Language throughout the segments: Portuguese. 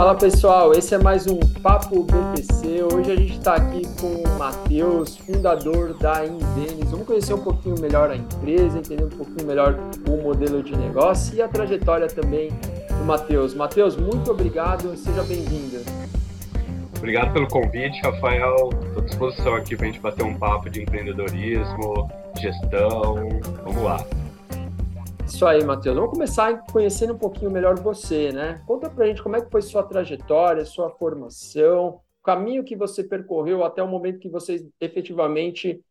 Fala pessoal, esse é mais um Papo BPC. Hoje a gente está aqui com o Matheus, fundador da Invenis. Vamos conhecer um pouquinho melhor a empresa, entender um pouquinho melhor o modelo de negócio e a trajetória também do Matheus. Matheus, muito obrigado, seja bem-vindo. Obrigado pelo convite, Rafael. Estou à disposição aqui para a gente bater um papo de empreendedorismo, gestão. Vamos lá. Isso aí, Matheus. Vamos começar conhecendo um pouquinho melhor você, né? Conta pra gente como é que foi sua trajetória, sua formação, o caminho que você percorreu até o momento que vocês efetivamente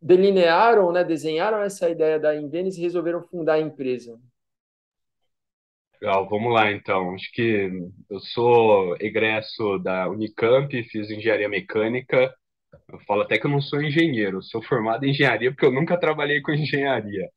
delinearam, né, desenharam essa ideia da Invenis e resolveram fundar a empresa. Legal, vamos lá então. Acho que eu sou egresso da Unicamp, fiz engenharia mecânica. Eu falo até que eu não sou engenheiro, sou formado em engenharia porque eu nunca trabalhei com engenharia.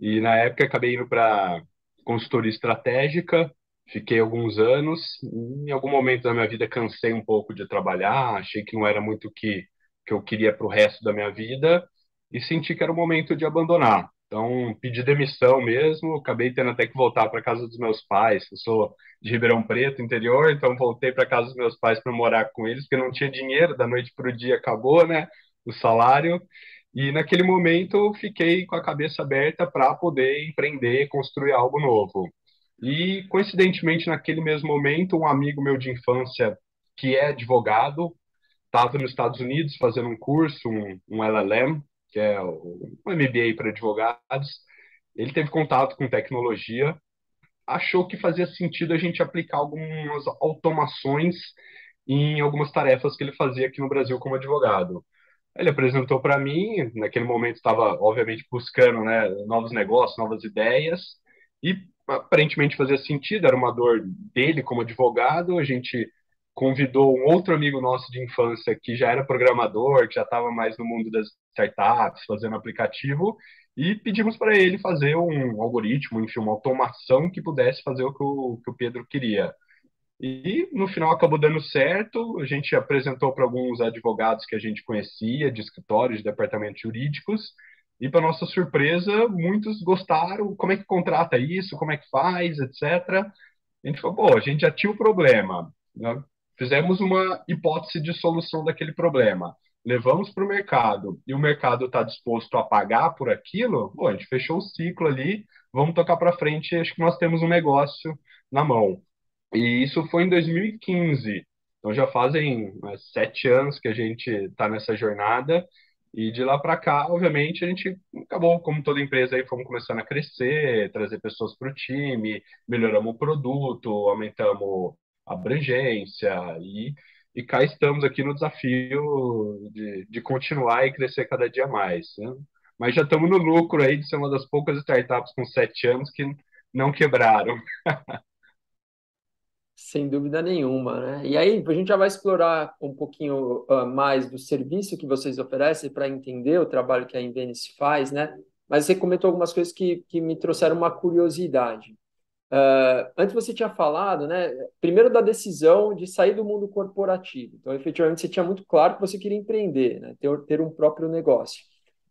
E na época acabei indo para consultoria estratégica, fiquei alguns anos. Em algum momento da minha vida cansei um pouco de trabalhar, achei que não era muito o que, que eu queria para o resto da minha vida e senti que era o momento de abandonar. Então, pedi demissão mesmo, acabei tendo até que voltar para casa dos meus pais. Eu sou de Ribeirão Preto, interior, então voltei para casa dos meus pais para morar com eles, porque não tinha dinheiro, da noite para o dia acabou, né? O salário. E naquele momento eu fiquei com a cabeça aberta para poder empreender, construir algo novo. E coincidentemente naquele mesmo momento, um amigo meu de infância que é advogado estava nos Estados Unidos fazendo um curso, um, um LLM, que é um MBA para advogados. Ele teve contato com tecnologia, achou que fazia sentido a gente aplicar algumas automações em algumas tarefas que ele fazia aqui no Brasil como advogado. Ele apresentou para mim, naquele momento estava, obviamente, buscando né, novos negócios, novas ideias, e aparentemente fazia sentido, era uma dor dele como advogado. A gente convidou um outro amigo nosso de infância que já era programador, que já estava mais no mundo das startups, fazendo aplicativo, e pedimos para ele fazer um algoritmo, enfim, uma automação que pudesse fazer o que o, que o Pedro queria. E no final acabou dando certo. A gente apresentou para alguns advogados que a gente conhecia, de escritórios, de departamentos jurídicos, e para nossa surpresa, muitos gostaram. Como é que contrata isso? Como é que faz, etc. A gente falou, pô, a gente já tinha o problema. Né? Fizemos uma hipótese de solução daquele problema. Levamos para o mercado e o mercado está disposto a pagar por aquilo, pô, a gente fechou o ciclo ali, vamos tocar para frente. Acho que nós temos um negócio na mão. E isso foi em 2015. Então já fazem né, sete anos que a gente está nessa jornada. E de lá para cá, obviamente, a gente acabou, como toda empresa, aí fomos começando a crescer, trazer pessoas para o time, melhoramos o produto, aumentamos a abrangência e, e cá estamos aqui no desafio de, de continuar e crescer cada dia mais. Né? Mas já estamos no lucro aí de ser uma das poucas startups com sete anos que não quebraram. Sem dúvida nenhuma, né? E aí a gente já vai explorar um pouquinho uh, mais do serviço que vocês oferecem para entender o trabalho que a Invenice faz, né? Mas você comentou algumas coisas que, que me trouxeram uma curiosidade. Uh, antes você tinha falado, né? Primeiro da decisão de sair do mundo corporativo. Então, efetivamente, você tinha muito claro que você queria empreender, né? Ter, ter um próprio negócio.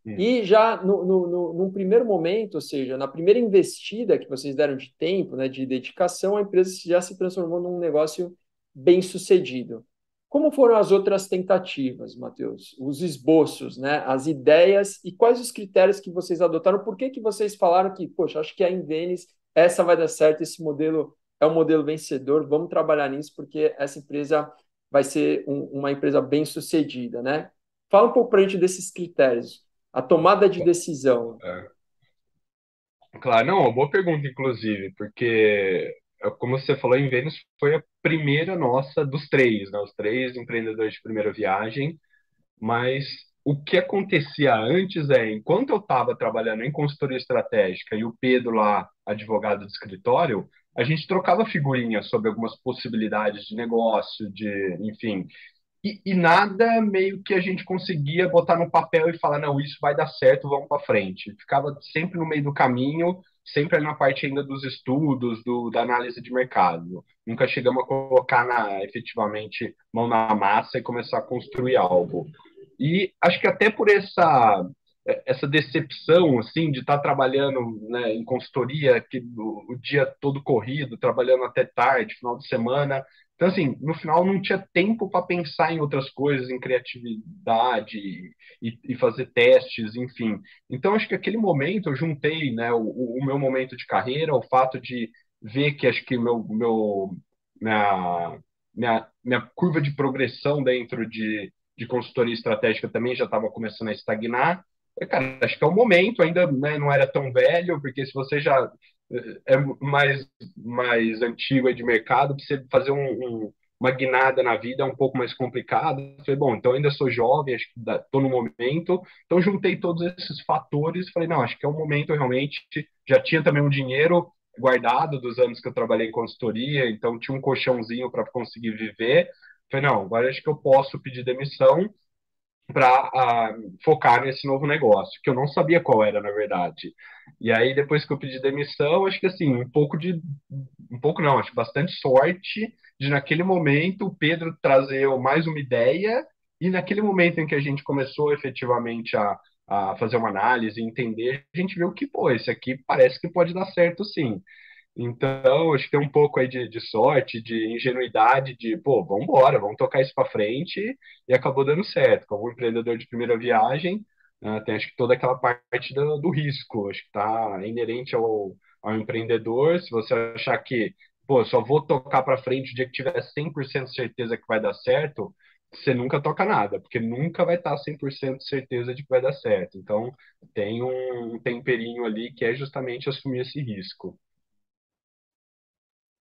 E já no, no, no, num primeiro momento, ou seja, na primeira investida que vocês deram de tempo, né, de dedicação, a empresa já se transformou num negócio bem sucedido. Como foram as outras tentativas, Matheus? Os esboços, né, as ideias e quais os critérios que vocês adotaram? Por que, que vocês falaram que, poxa, acho que a Invenis, essa vai dar certo, esse modelo é um modelo vencedor, vamos trabalhar nisso porque essa empresa vai ser um, uma empresa bem sucedida, né? Fala um pouco para a gente desses critérios a tomada de decisão? É. Claro, não, uma boa pergunta, inclusive, porque, é, como você falou, em Vênus foi a primeira nossa dos três, né? Os três empreendedores de primeira viagem, mas o que acontecia antes é, enquanto eu estava trabalhando em consultoria estratégica e o Pedro lá, advogado do escritório, a gente trocava figurinhas sobre algumas possibilidades de negócio, de, enfim, e, e, nada meio que a gente conseguia botar no papel e falar, não, isso vai dar certo, vamos para frente. Ficava sempre no meio do caminho, sempre ali na parte ainda dos estudos, do, da análise de mercado. Nunca chegamos a colocar na, efetivamente mão na massa e começar a construir algo. E acho que até por essa essa decepção assim de estar tá trabalhando né, em consultoria que o, o, dia todo corrido trabalhando até tarde final de semana então assim no final não tinha tempo para pensar em outras coisas em criatividade e, e, fazer testes enfim. Então acho que aquele momento eu juntei né o, o meu momento de carreira o fato de ver que acho que meu meu minha, minha, minha curva de progressão dentro de de consultoria estratégica também já estava começando a estagnar. Cara, acho que é o momento, ainda né, não era tão velho, porque se você já é mais, mais antigo de mercado, você fazer um, um, uma guinada na vida é um pouco mais complicado. falei, bom, então ainda sou jovem, acho que estou no momento. Então juntei todos esses fatores falei, não, acho que é o momento realmente. Já tinha também um dinheiro guardado dos anos que eu trabalhei em consultoria, então tinha um colchãozinho para conseguir viver. Falei, não, agora acho que eu posso pedir demissão para uh, ah, focar nesse novo negócio, que eu não sabia qual era, na verdade. E aí, depois que eu pedi demissão, acho que assim, um pouco de. Um pouco não, acho bastante sorte de, naquele momento, o Pedro trazer mais uma ideia, e naquele momento em que a gente começou efetivamente a, a fazer uma análise, entender, a gente viu que, pô, esse aqui parece que pode dar certo sim. Então, acho que tem um pouco aí de, de sorte, de ingenuidade, de, pô, vamos embora, vamos tocar isso para frente, e acabou dando certo. Como empreendedor de primeira viagem, uh, tem acho que toda aquela parte do, do risco, acho que está inerente ao, ao empreendedor. Se você achar que, pô, só vou tocar para frente o dia que tiver 100% certeza que vai dar certo, você nunca toca nada, porque nunca vai estar 100% certeza de que vai dar certo. Então, tem um temperinho ali que é justamente assumir esse risco.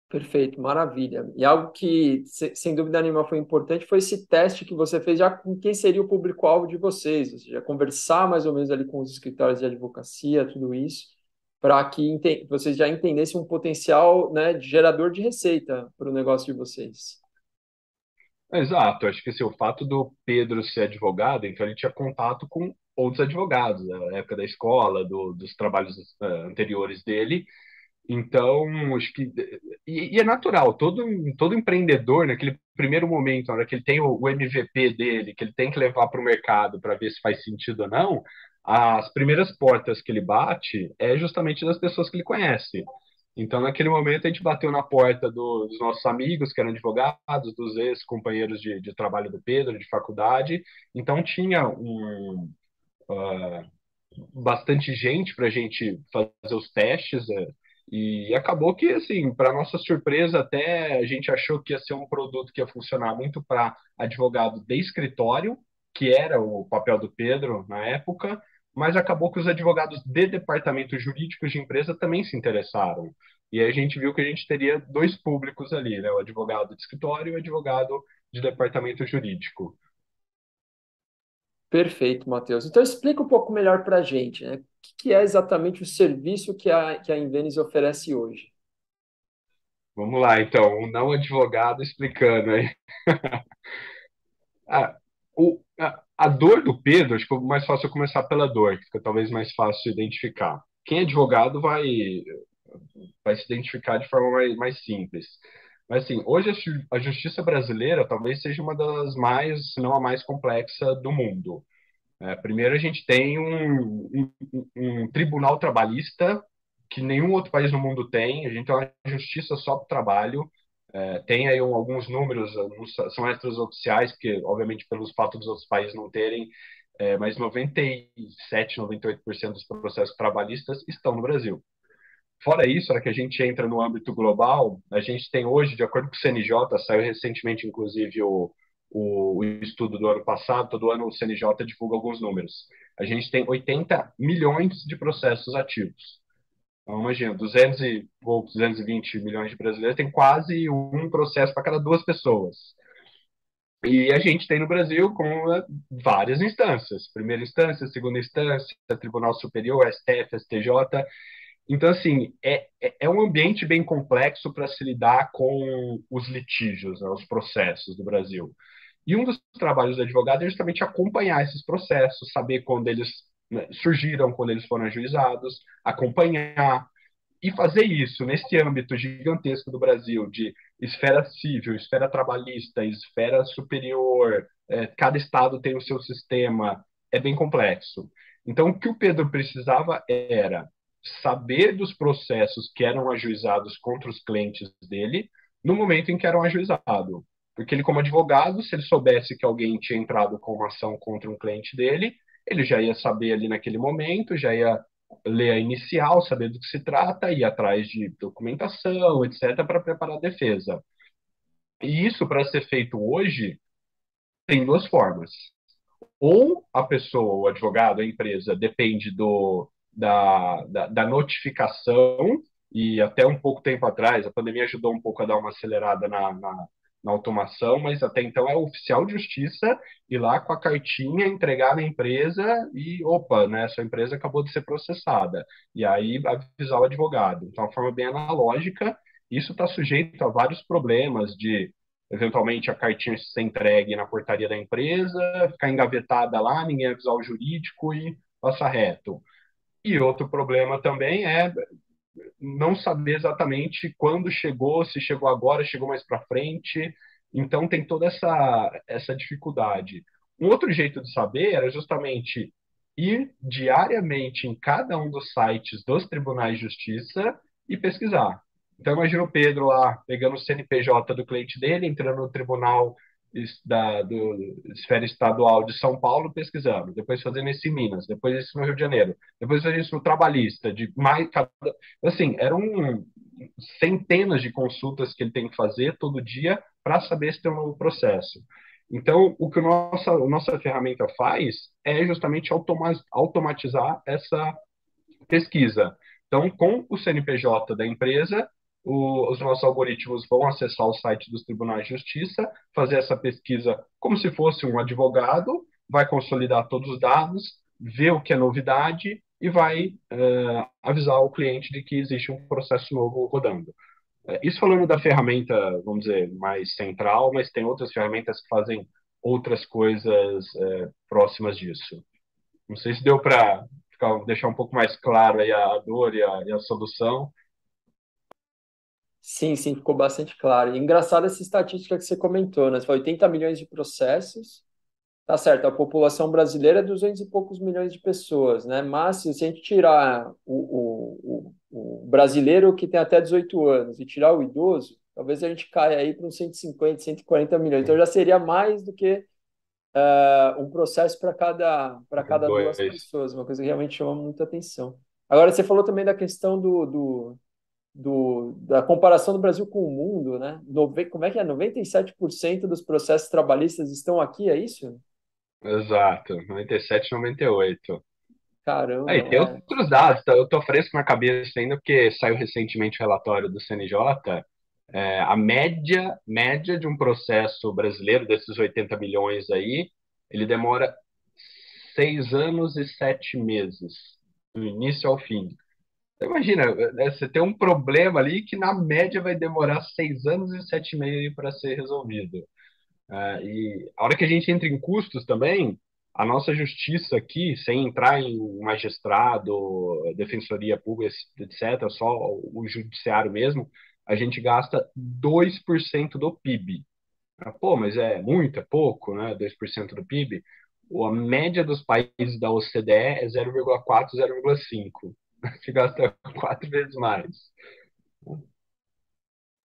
Perfeito, maravilha. E algo que, sem dúvida nenhuma, foi importante foi esse teste que você fez já com quem seria o público-alvo de vocês, ou seja, conversar mais ou menos ali com os escritórios de advocacia, tudo isso, para que vocês já entendessem um potencial né, de gerador de receita para o negócio de vocês. Exato, acho que assim, o fato do Pedro ser advogado, então ele tinha contato com outros advogados, né, na época da escola, do, dos trabalhos uh, anteriores dele, então, acho que. E, e, é natural, todo, todo empreendedor, naquele primeiro momento, na hora que ele tem o, o MVP dele, que ele tem que levar para o mercado para ver se faz sentido ou não, as primeiras portas que ele bate é justamente das pessoas que ele conhece. Então, naquele momento, a gente bateu na porta do, dos nossos amigos, que eram advogados, dos ex-companheiros de, de, trabalho do Pedro, de faculdade. Então, tinha um, uh, bastante gente para a gente fazer os testes. Uh, e acabou que, assim, para nossa surpresa, até a gente achou que ia ser um produto que ia funcionar muito para advogado de escritório, que era o papel do Pedro na época, mas acabou que os advogados de departamentos jurídicos de empresa também se interessaram. E aí a gente viu que a gente teria dois públicos ali, né? O advogado de escritório e o advogado de departamento jurídico. Perfeito, Matheus. Então explica um pouco melhor para a gente, né? O que é exatamente o serviço que a, que a Invenis oferece hoje? Vamos lá, então, um não advogado explicando aí. ah, o, a, a, dor do Pedro, acho que é mais fácil eu começar pela dor, que fica talvez mais fácil identificar. Quem é advogado vai, vai se identificar de forma mais, mais simples. Mas, assim, hoje a justiça brasileira talvez seja uma das mais, se não a mais complexa do mundo. É, primeiro, a gente tem um, um, um, tribunal trabalhista que nenhum outro país no mundo tem. A gente tem uma justiça só para o trabalho. É, tem aí um, alguns números, são extras oficiais, porque, obviamente, pelos fatos dos outros países não terem, é, mas 97, 98% dos processos trabalhistas estão no Brasil. Fora isso, na que a gente entra no âmbito global, a gente tem hoje, de acordo com o CNJ, saiu recentemente, inclusive, o, o, estudo do ano passado, todo ano o CNJ divulga alguns números. A gente tem 80 milhões de processos ativos. Então, imagina, 200 e, ou 220 milhões de brasileiros tem quase um processo para cada duas pessoas. E a gente tem no Brasil com várias instâncias, primeira instância, segunda instância, Tribunal Superior, STF, STJ, então, assim, é, é, é um ambiente bem complexo para se lidar com os litígios, né, os processos do Brasil. E um dos trabalhos do advogado é justamente acompanhar esses processos, saber quando eles né, surgiram, quando eles foram ajuizados, acompanhar e fazer isso nesse âmbito gigantesco do Brasil de esfera civil, esfera trabalhista, esfera superior, é, cada estado tem o seu sistema, é bem complexo. Então, o que o Pedro precisava era saber dos processos que eram ajuizados contra os clientes dele no momento em que eram ajuizados. Porque ele, como advogado, se ele soubesse que alguém tinha entrado com uma ação contra um cliente dele, ele já ia saber ali naquele momento, já ia ler a inicial, saber do que se trata, ir atrás de documentação, etc., para preparar a defesa. E isso, para ser feito hoje, tem duas formas. Ou a pessoa, o advogado, a empresa, depende do, da, da, da notificação, e até um pouco tempo atrás, a pandemia ajudou um pouco a dar uma acelerada na, na, na automação, mas até então é oficial de justiça ir lá com a cartinha, entregar na empresa e, opa, né, sua empresa acabou de ser processada. E aí avisar o advogado. Então, uma forma bem analógica, isso está sujeito a vários problemas de, eventualmente, a cartinha ser entregue na portaria da empresa, ficar engavetada lá, ninguém avisar o jurídico e passar reto. E outro problema também é não saber exatamente quando chegou, se chegou agora, chegou mais para frente. Então tem toda essa essa dificuldade. Um outro jeito de saber era justamente ir diariamente em cada um dos sites dos tribunais de justiça e pesquisar. Então imagina o Pedro lá pegando o CNPJ do cliente dele, entrando no tribunal da do, esfera estadual de São Paulo pesquisando, depois fazendo isso em Minas, depois isso no Rio de Janeiro, depois isso no trabalhista, de mais assim, eram centenas de consultas que ele tem que fazer todo dia para saber se tem um novo processo. Então, o que a nossa, a nossa ferramenta faz é justamente automatizar essa pesquisa. Então, com o CNPJ da empresa, o, os nossos algoritmos vão acessar o site dos tribunais de justiça, fazer essa pesquisa como se fosse um advogado, vai consolidar todos os dados, ver o que é novidade e vai uh, avisar o cliente de que existe um processo novo rodando. Uh, isso falando da ferramenta, vamos dizer, mais central, mas tem outras ferramentas que fazem outras coisas uh, próximas disso. Não sei se deu para deixar um pouco mais claro a dor e a, e a solução, Sim, sim, ficou bastante claro. E engraçada essa estatística que você comentou, né? Você falou 80 milhões de processos. Tá certo, a população brasileira é 200 e poucos milhões de pessoas, né? Mas se a gente tirar o, o, o, o brasileiro que tem até 18 anos e tirar o idoso, talvez a gente caia aí para uns 150, 140 milhões. Então já seria mais do que uh, um processo para cada, para cada duas pessoas, uma coisa que realmente chama muita atenção. Agora, você falou também da questão do, do do, da comparação do Brasil com o mundo, né? Nove, como é que é? 97% dos processos trabalhistas estão aqui, é isso? Exato, 97, 98. Caramba. Aí, tem é. outros dados, tá? eu tô fresco na cabeça ainda, porque saiu recentemente o relatório do CNJ. É, a média, média de um processo brasileiro, desses 80 milhões aí, ele demora seis anos e sete meses, do início ao fim. Imagina, né, você tem um problema ali que na média vai demorar seis anos e sete meses para ser resolvido. Uh, e a hora que a gente entra em custos também, a nossa justiça aqui, sem entrar em magistrado, defensoria pública, etc., só o judiciário mesmo, a gente gasta 2% do PIB. Ah, pô, mas é muito, é pouco, né? 2% do PIB. A média dos países da OCDE é 0,4, 0,5 que gasta quatro vezes mais.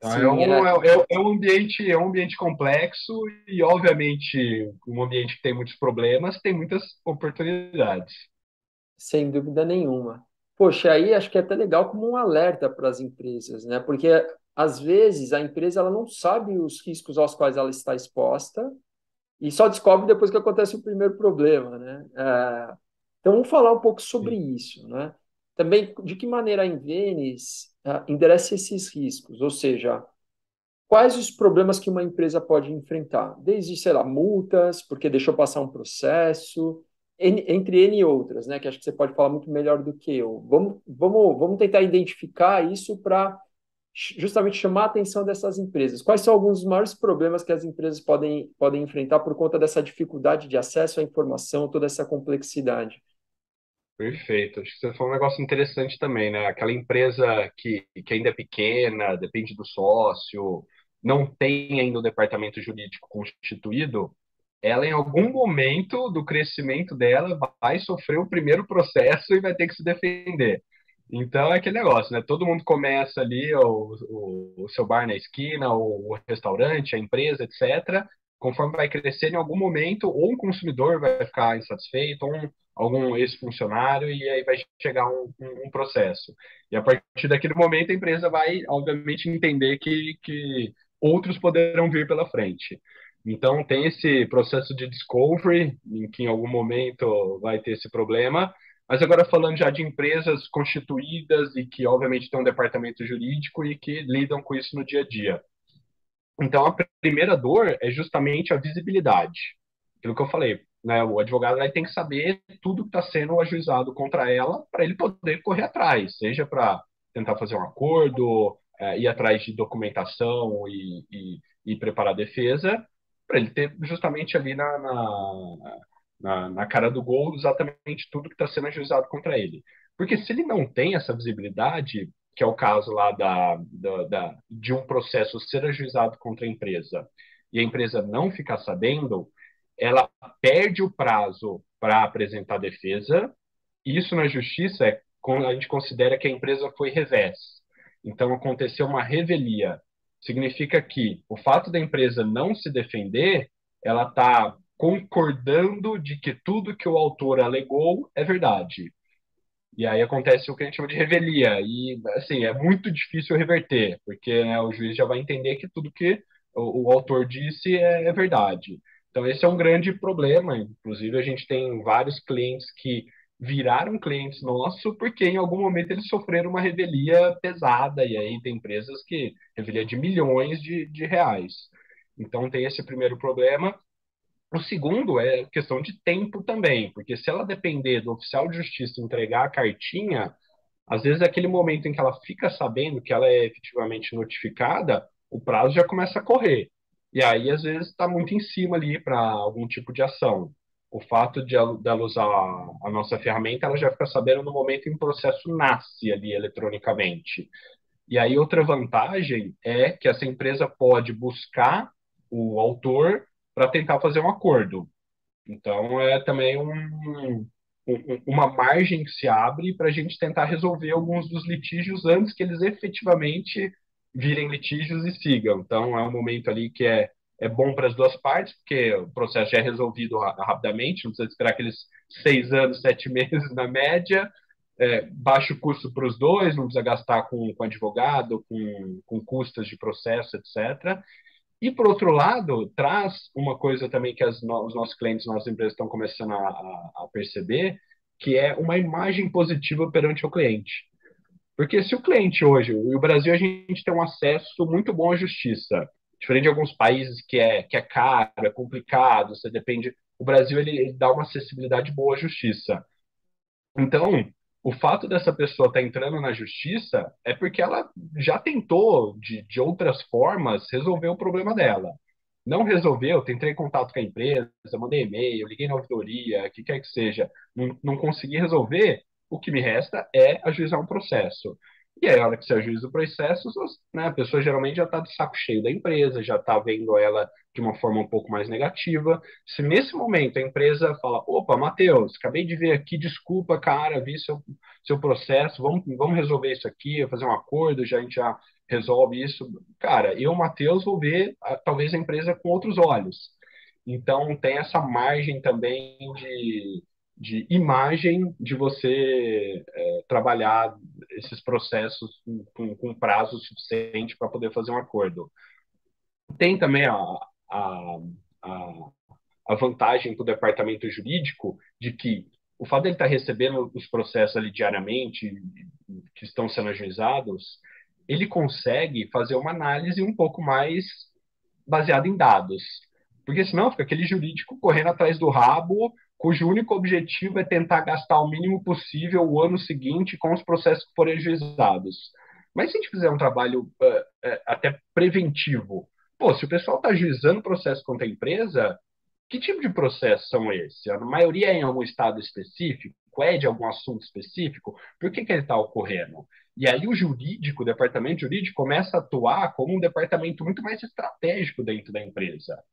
Então, Sim, é, um, é. É, é, um ambiente, é um ambiente complexo e, obviamente, um ambiente que tem muitos problemas, tem muitas oportunidades. Sem dúvida nenhuma. Poxa, aí acho que é até legal como um alerta para as empresas, né? Porque às vezes a empresa ela não sabe os riscos aos quais ela está exposta e só descobre depois que acontece o primeiro problema, né? É, então vamos falar um pouco sobre Sim. isso, né? Também, de que maneira a Invenis uh, endereça esses riscos? Ou seja, quais os problemas que uma empresa pode enfrentar? Desde, sei lá, multas, porque deixou passar um processo, entre N outras, né? Que acho que você pode falar muito melhor do que eu. Vamos, vamos, vamos tentar identificar isso para justamente chamar a atenção dessas empresas. Quais são alguns dos maiores problemas que as empresas podem, podem enfrentar por conta dessa dificuldade de acesso à informação, toda essa complexidade? Perfeito. Acho que você falou um negócio interessante também, né? Aquela empresa que, que ainda é pequena, depende do sócio, não tem ainda o departamento jurídico constituído, ela em algum momento do crescimento dela vai sofrer o primeiro processo e vai ter que se defender. Então é aquele negócio, né? Todo mundo começa ali o, o, o seu bar na esquina, o, o, restaurante, a empresa, etc. Conforme vai crescer, em algum momento, ou um consumidor vai ficar insatisfeito, ou um, algum ex-funcionário, e aí vai chegar um, um, um, processo. E a partir daquele momento, a empresa vai, obviamente, entender que, que outros poderão vir pela frente. Então, tem esse processo de discovery, em que em algum momento vai ter esse problema, mas agora falando já de empresas constituídas e que, obviamente, têm um departamento jurídico e que lidam com isso no dia a dia. Então, a primeira dor é justamente a visibilidade. Aquilo que eu falei, né? O advogado ter que saber tudo que está sendo ajuizado contra ela para ele poder correr atrás, seja para tentar fazer um acordo, é, ir atrás de documentação e, e, e preparar a defesa, para ele ter justamente ali na, na na, na cara do gol exatamente tudo que está sendo ajuizado contra ele. Porque se ele não tem essa visibilidade, que é o caso lá da, da, da, de um processo ser ajuizado contra a empresa, e a empresa não ficar sabendo, ela perde o prazo para apresentar defesa. Isso na justiça é a gente considera que a empresa foi revés. Então aconteceu uma revelia. Significa que o fato da empresa não se defender, ela está concordando de que tudo que o autor alegou é verdade. E aí acontece o que a gente chama de revelia. E, assim, é muito difícil reverter, porque né, o juiz já vai entender que tudo que o, o autor disse é, é, verdade. Então, esse é um grande problema. Inclusive, a gente tem vários clientes que viraram clientes nossos porque em algum momento eles sofreram uma revelia pesada. E aí tem empresas que revelia de milhões de, de reais. Então, tem esse primeiro problema. O segundo é questão de tempo também, porque se ela depender do oficial de justiça entregar a cartinha, às vezes é aquele momento em que ela fica sabendo que ela é efetivamente notificada, o prazo já começa a correr. E aí, às vezes, está muito em cima ali para algum tipo de ação. O fato de ela usar a nossa ferramenta, ela já fica sabendo no momento em que o processo nasce ali eletronicamente. E aí, outra vantagem é que essa empresa pode buscar o autor para tentar fazer um acordo. Então, é também um, uma margem que se abre para a gente tentar resolver alguns dos litígios antes que eles efetivamente virem litígios e sigam. Então, é um momento ali que é, é bom para as duas partes, porque o processo já é resolvido rapidamente, não precisa esperar aqueles seis anos, sete meses na média, é, baixo custo para os dois, não precisa gastar com, com advogado, com, com custas de processo, etc. E, por outro lado, traz uma coisa também que as, os nossos clientes, nossas empresas estão começando a, a, a perceber, que é uma imagem positiva perante o cliente. Porque se o cliente hoje, e o Brasil, a gente tem um acesso muito bom à justiça, diferente de alguns países que é, que é caro, é complicado, você depende. O Brasil ele, ele dá uma acessibilidade boa à justiça. Então, o fato dessa pessoa estar tá entrando na justiça é porque ela já tentou, de, de outras formas, resolver o problema dela. Não resolveu, tentei contato com a empresa, mandei e-mail, liguei na auditoria, o que quer que seja, não, não consegui resolver, o que me resta é ajuizar um processo. E aí, a hora que você ajuiza o processo, né, a pessoa geralmente já está de saco cheio da empresa, já está vendo ela de uma forma um pouco mais negativa. Se nesse momento a empresa fala, opa, Matheus, acabei de ver aqui, desculpa, cara, vi seu, seu processo, vamos, vamos resolver isso aqui, fazer um acordo, já, a gente já resolve isso. Cara, eu, Matheus, vou ver talvez a empresa com outros olhos. Então, tem essa margem também de, de imagem de você é, trabalhar esses processos com, com prazo suficiente para poder fazer um acordo. Tem também a, a, a, a vantagem para o departamento jurídico de que o fato de ele estar tá recebendo os processos ali diariamente que estão sendo ajuizados, ele consegue fazer uma análise um pouco mais baseada em dados. Porque senão fica aquele jurídico correndo atrás do rabo, cujo único objetivo é tentar gastar o mínimo possível o ano seguinte com os processos que forem ajuizados. Mas se a gente fizer um trabalho uh, uh, até preventivo, pô, se o pessoal está ajuizando processo contra a empresa, que tipo de processos são esses? A maioria é em algum estado específico? É de algum assunto específico? Por que, que ele está ocorrendo? E aí o jurídico, o departamento jurídico, começa a atuar como um departamento muito mais estratégico dentro da empresa.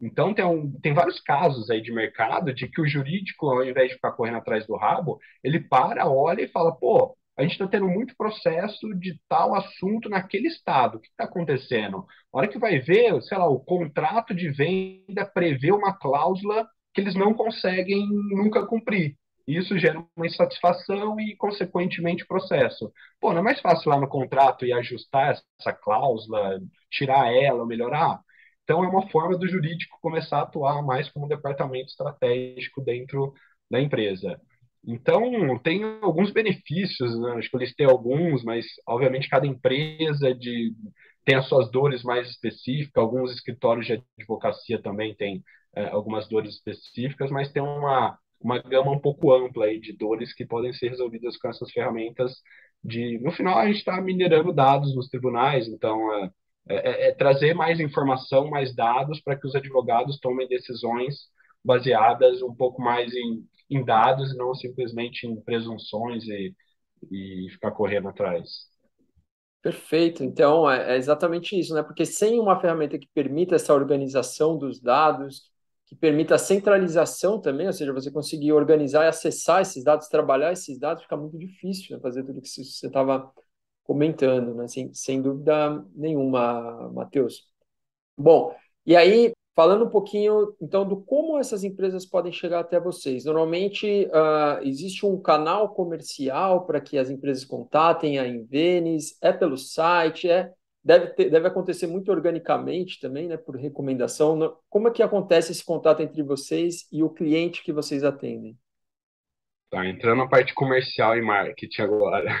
Então, tem, um, tem vários casos aí de mercado de que o jurídico, ao invés de ficar correndo atrás do rabo, ele para, olha e fala: pô, a gente está tendo muito processo de tal assunto naquele estado. O que está acontecendo? A hora que vai ver, sei lá, o contrato de venda prevê uma cláusula que eles não conseguem nunca cumprir. Isso gera uma insatisfação e, consequentemente, processo. Pô, não é mais fácil lá no contrato e ajustar essa cláusula, tirar ela, melhorar? Então, é uma forma do jurídico começar a atuar mais como um departamento estratégico dentro da empresa. Então, tem alguns benefícios, né? acho que eu listei alguns, mas, obviamente, cada empresa de, tem as suas dores mais específicas, alguns escritórios de advocacia também têm é, algumas dores específicas, mas tem uma, uma gama um pouco ampla aí de dores que podem ser resolvidas com essas ferramentas de... No final, a gente está minerando dados nos tribunais, então... É, é, é, é, trazer mais informação, mais dados para que os advogados tomem decisões baseadas um pouco mais em, em dados e não simplesmente em presunções e, e ficar correndo atrás. Perfeito. Então, é, é exatamente isso, né? Porque sem uma ferramenta que permita essa organização dos dados, que permita a centralização também, ou seja, você conseguir organizar e acessar esses dados, trabalhar esses dados, fica muito difícil né? fazer tudo que você estava comentando, né? sem, sem dúvida nenhuma, Matheus. Bom, e aí, falando um pouquinho, então, do como essas empresas podem chegar até vocês. Normalmente, uh, existe um canal comercial para que as empresas contatem a Invenis, é pelo site, é deve, ter, deve acontecer muito organicamente também, né, por recomendação. Como é que acontece esse contato entre vocês e o cliente que vocês atendem? Tá, entrando na parte comercial e marketing agora.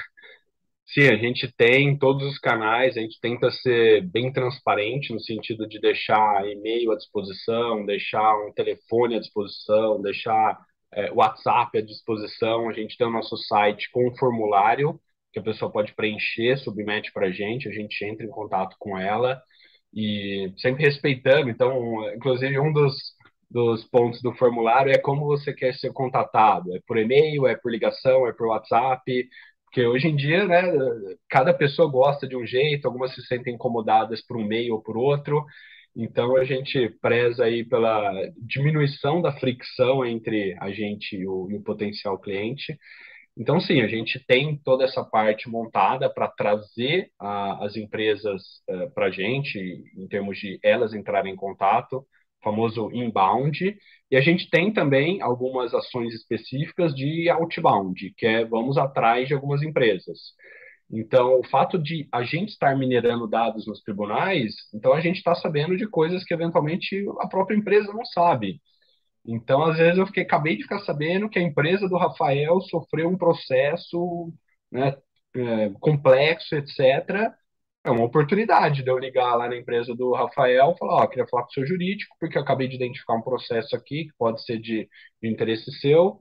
Sim, a gente tem todos os canais, a gente tenta ser bem transparente no sentido de deixar e-mail à disposição, deixar um telefone à disposição, deixar é, WhatsApp à disposição. A gente tem o nosso site com um formulário que a pessoa pode preencher, submete para a gente, a gente entra em contato com ela e sempre respeitando. Então, inclusive, um dos, dos pontos do formulário é como você quer ser contatado. É por e-mail, é por ligação, é por WhatsApp. Porque hoje em dia, né, cada pessoa gosta de um jeito, algumas se sentem incomodadas por um meio ou por outro. Então a gente preza aí pela diminuição da fricção entre a gente e o, e o potencial cliente. Então, sim, a gente tem toda essa parte montada para trazer a, as empresas uh, para a gente, em termos de elas entrarem em contato, famoso inbound, e a gente tem também algumas ações específicas de outbound, que é vamos atrás de algumas empresas. Então, o fato de a gente estar minerando dados nos tribunais, então a gente está sabendo de coisas que eventualmente a própria empresa não sabe. Então, às vezes, eu fiquei, acabei de ficar sabendo que a empresa do Rafael sofreu um processo né, é, complexo, etc é uma oportunidade de eu ligar lá na empresa do Rafael e falar, ó, queria falar com o seu jurídico, porque eu acabei de identificar um processo aqui que pode ser de, de interesse seu.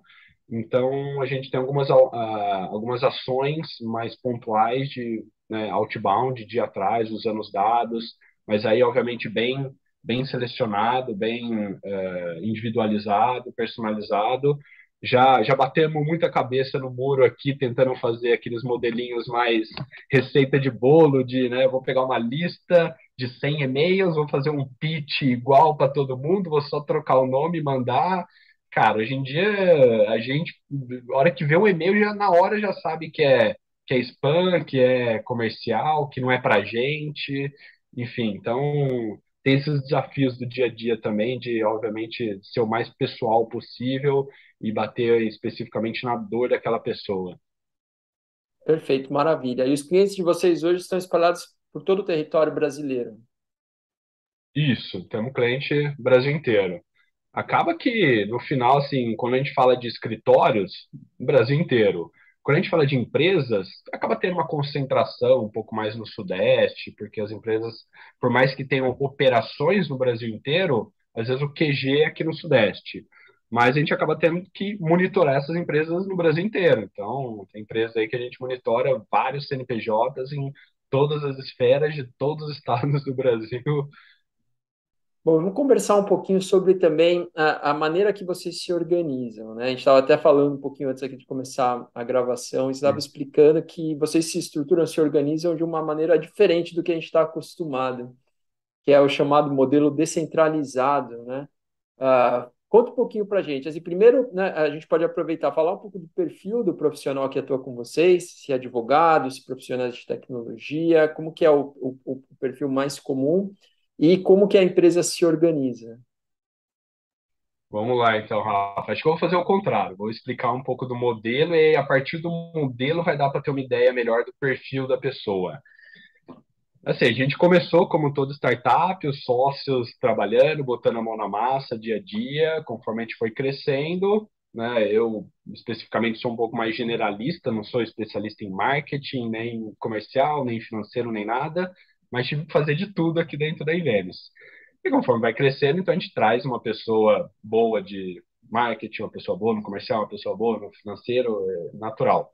Então, a gente tem algumas, uh, algumas ações mais pontuais de né, outbound, de atrás, usando os dados, mas aí, obviamente, bem, bem selecionado, bem uh, individualizado, personalizado, já, já batemos muita cabeça no muro aqui, tentando fazer aqueles modelinhos mais receita de bolo, de, né, vou pegar uma lista de 100 e-mails, vou fazer um pitch igual para todo mundo, vou só trocar o nome e mandar. Cara, hoje em dia, a gente, a hora que vê um e-mail, já na hora já sabe que é, que é spam, que é comercial, que não é para gente, enfim, então tem esses desafios do dia a dia também, de, obviamente, ser o mais pessoal possível e bater especificamente na dor daquela pessoa. Perfeito, maravilha. E os clientes de vocês hoje estão espalhados por todo o território brasileiro? Isso, temos cliente Brasil inteiro. Acaba que, no final, assim, quando a gente fala de escritórios, Brasil inteiro. Quando a gente fala de empresas, acaba tendo uma concentração um pouco mais no Sudeste, porque as empresas, por mais que tenham operações no Brasil inteiro, às vezes o QG é aqui no Sudeste. Mas a gente acaba tendo que monitorar essas empresas no Brasil inteiro. Então, tem empresas aí que a gente monitora vários CNPJs em todas as esferas de todos os estados do Brasil Bom, vamos conversar um pouquinho sobre também a, a maneira que vocês se organizam, né? A gente estava até falando um pouquinho antes aqui de começar a gravação, estava explicando que vocês se estruturam, se organizam de uma maneira diferente do que a gente está acostumado. que é o chamado modelo descentralizado, né? Uh, conta um pouquinho para a gente. Assim, primeiro, né, a gente pode aproveitar falar um pouco do perfil do profissional que atua com vocês, se é advogado, se profissionais de tecnologia, como que é o, o, o perfil mais comum e como que a empresa se organiza. Vamos lá, então, Rafa. Acho que eu vou fazer o contrário. Vou explicar um pouco do modelo e a partir do modelo vai dar para ter uma ideia melhor do perfil da pessoa. Assim, a gente começou como toda startup, os sócios trabalhando, botando a mão na massa dia a dia, conforme a gente foi crescendo, né? Eu especificamente sou um pouco mais generalista, não sou especialista em marketing, nem comercial, nem financeiro, nem nada, mas tive que fazer de tudo aqui dentro da Ivenes. E conforme vai crescendo, então a gente traz uma pessoa boa de marketing, uma pessoa boa no comercial, uma pessoa boa no financeiro, é natural.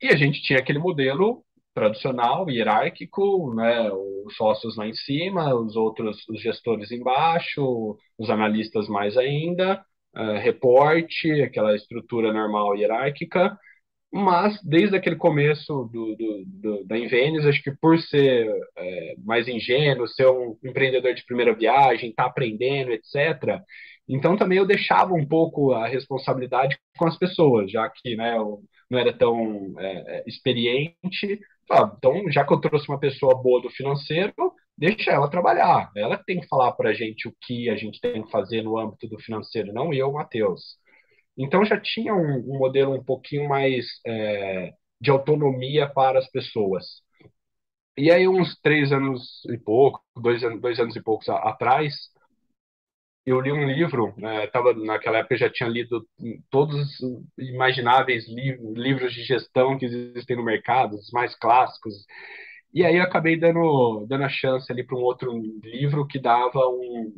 E a gente tinha aquele modelo tradicional, hierárquico, né? Os sócios lá em cima, os outros, os gestores embaixo, os analistas mais ainda, uh, reporte, aquela estrutura normal hierárquica. Mas desde aquele começo do, do, do da Invenis, acho que por ser é, mais ingênuo, ser um empreendedor de primeira viagem, estar tá aprendendo, etc. Então também eu deixava um pouco a responsabilidade com as pessoas, já que né, eu não era tão é, é experiente, então, já que eu trouxe uma pessoa boa do financeiro, deixa ela trabalhar. Ela tem que falar para a gente o que a gente tem que fazer no âmbito do financeiro, não eu, Matheus. Então, já tinha um, um modelo um pouquinho mais é, de autonomia para as pessoas. E aí, uns três anos e pouco, dois, dois anos e poucos atrás, eu li um livro, né, tava, naquela época eu já tinha lido todos os imagináveis livros, livros de gestão que existem no mercado, os mais clássicos. E aí eu acabei dando, dando a chance ali para um outro livro que dava um,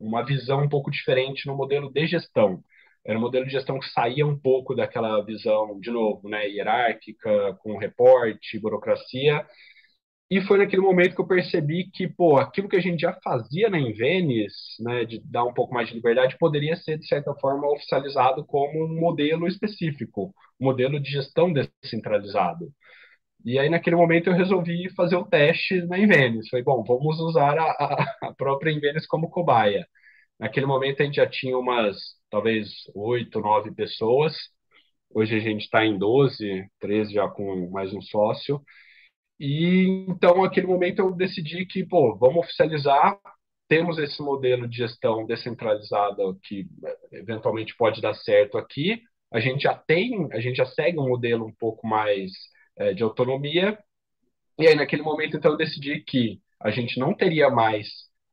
uma visão um pouco diferente no modelo de gestão. Era um modelo de gestão que saía um pouco daquela visão, de novo, né, hierárquica, com reporte, burocracia, e foi naquele momento que eu percebi que, pô, aquilo que a gente já fazia na Invenis, né, de dar um pouco mais de liberdade, poderia ser, de certa forma, oficializado como um modelo específico, um modelo de gestão descentralizado. E aí, naquele momento, eu resolvi fazer o teste na Invenis. Falei, bom, vamos usar a, a própria Invenis como cobaia. Naquele momento, a gente já tinha umas, talvez, oito, nove pessoas. Hoje a gente está em 12, 13 já com mais um sócio. E então, naquele momento, eu decidi que, pô, vamos oficializar. Temos esse modelo de gestão descentralizada que eventualmente pode dar certo aqui. A gente já tem, a gente já segue um modelo um pouco mais é, de autonomia. E aí, naquele momento, então, eu decidi que a gente não teria mais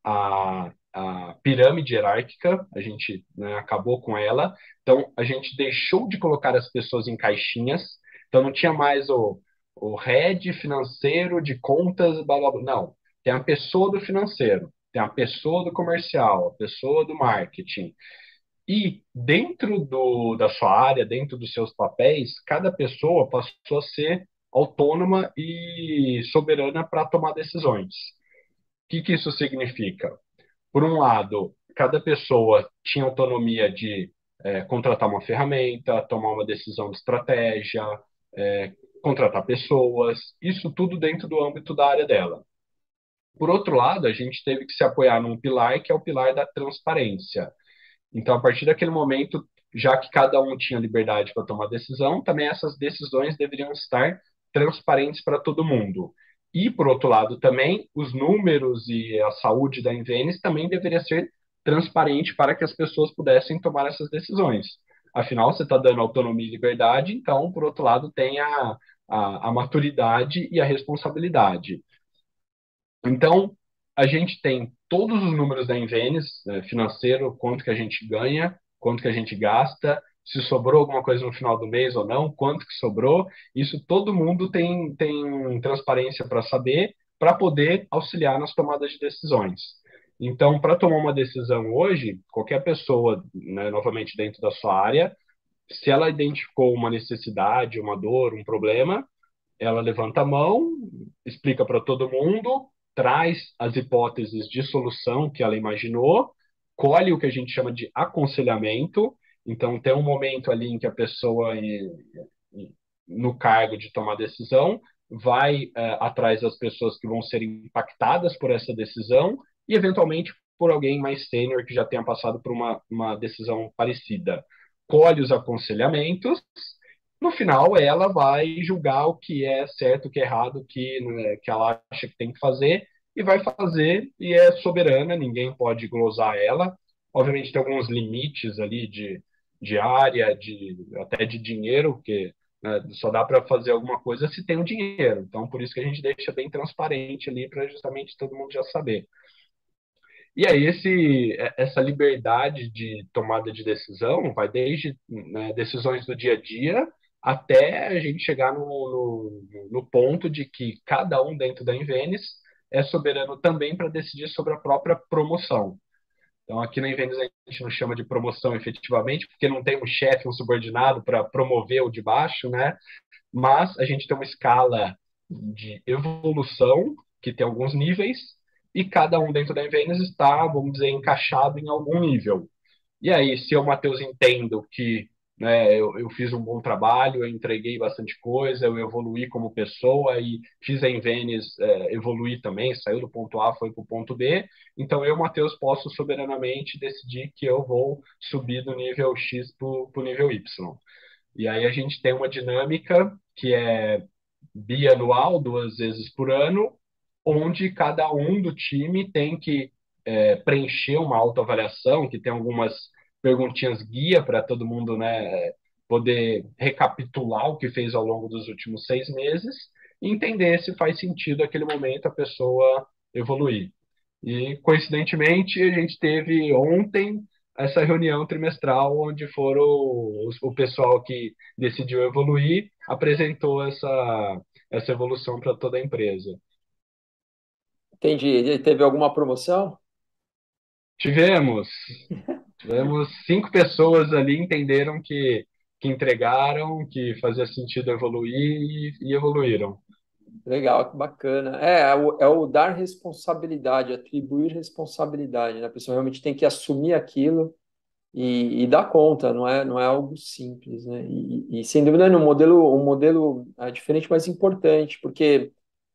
a, a pirâmide hierárquica, a gente né, acabou com ela. Então, a gente deixou de colocar as pessoas em caixinhas. Então, não tinha mais o o head financeiro de contas, blá, blá, blá. Não, tem a pessoa do financeiro, tem a pessoa do comercial, a pessoa do marketing. E dentro do, da sua área, dentro dos seus papéis, cada pessoa passou a ser autônoma e soberana para tomar decisões. O que, que isso significa? Por um lado, cada pessoa tinha autonomia de é, contratar uma ferramenta, tomar uma decisão de estratégia, é, contratar pessoas, isso tudo dentro do âmbito da área dela. Por outro lado, a gente teve que se apoiar num pilar que é o pilar da transparência. Então, a partir daquele momento, já que cada um tinha liberdade para tomar decisão, também essas decisões deveriam estar transparentes para todo mundo. E, por outro lado, também os números e a saúde da Invenis também deveria ser transparente para que as pessoas pudessem tomar essas decisões. Afinal, você está dando autonomia e liberdade, então, por outro lado, tem a, a, a maturidade e a responsabilidade. Então, a gente tem todos os números da Invenis, né, financeiro, quanto que a gente ganha, quanto que a gente gasta, se sobrou alguma coisa no final do mês ou não, quanto que sobrou, isso todo mundo tem, tem transparência para saber, para poder auxiliar nas tomadas de decisões. Então, para tomar uma decisão hoje, qualquer pessoa, né, novamente dentro da sua área, se ela identificou uma necessidade, uma dor, um problema, ela levanta a mão, explica para todo mundo, traz as hipóteses de solução que ela imaginou, colhe o que a gente chama de aconselhamento. Então, tem um momento ali em que a pessoa, no cargo de tomar decisão, vai é, atrás das pessoas que vão ser impactadas por essa decisão e, eventualmente, por alguém mais sênior que já tenha passado por uma, uma decisão parecida. Colhe os aconselhamentos, no final ela vai julgar o que é certo, o que é errado, o que, né, que ela acha que tem que fazer, e vai fazer, e é soberana, ninguém pode glosar ela. Obviamente tem alguns limites ali de, de área, de, até de dinheiro, porque né, só dá para fazer alguma coisa se tem o dinheiro. Então, por isso que a gente deixa bem transparente ali, para justamente todo mundo já saber. E aí, esse, essa liberdade de tomada de decisão vai desde né, decisões do dia a dia até a gente chegar no, no, no ponto de que cada um dentro da Invenis é soberano também para decidir sobre a própria promoção. Então, aqui na Invenis a gente não chama de promoção efetivamente, porque não tem um chefe, um subordinado para promover o de baixo, né? Mas a gente tem uma escala de evolução que tem alguns níveis e cada um dentro da Invenis está, vamos dizer, encaixado em algum nível. E aí, se eu, Matheus, entendo que né, eu, eu, fiz um bom trabalho, eu entreguei bastante coisa, eu evoluí como pessoa e fiz a Invenis é, evoluir também, saiu do ponto A, foi para o ponto B. Então, eu, Matheus, posso soberanamente decidir que eu vou subir do nível X para o nível Y. E aí a gente tem uma dinâmica que é bianual, duas vezes por ano, onde cada um do time tem que é, preencher uma autoavaliação, que tem algumas perguntinhas guia para todo mundo né, poder recapitular o que fez ao longo dos últimos seis meses e entender se faz sentido aquele momento a pessoa evoluir. E, coincidentemente, a gente teve ontem essa reunião trimestral onde foram os, o pessoal que decidiu evoluir apresentou essa, essa evolução para toda a empresa. Entendi. E teve alguma promoção? Tivemos. Tivemos cinco pessoas ali entenderam que, que entregaram, que fazia sentido evoluir e, e evoluíram. Legal, que bacana. É, é o, é o, dar responsabilidade, atribuir responsabilidade, né? A pessoa realmente tem que assumir aquilo e, e dar conta, não é, não é algo simples, né? E, e sem dúvida, um modelo, um modelo é diferente, mas importante, porque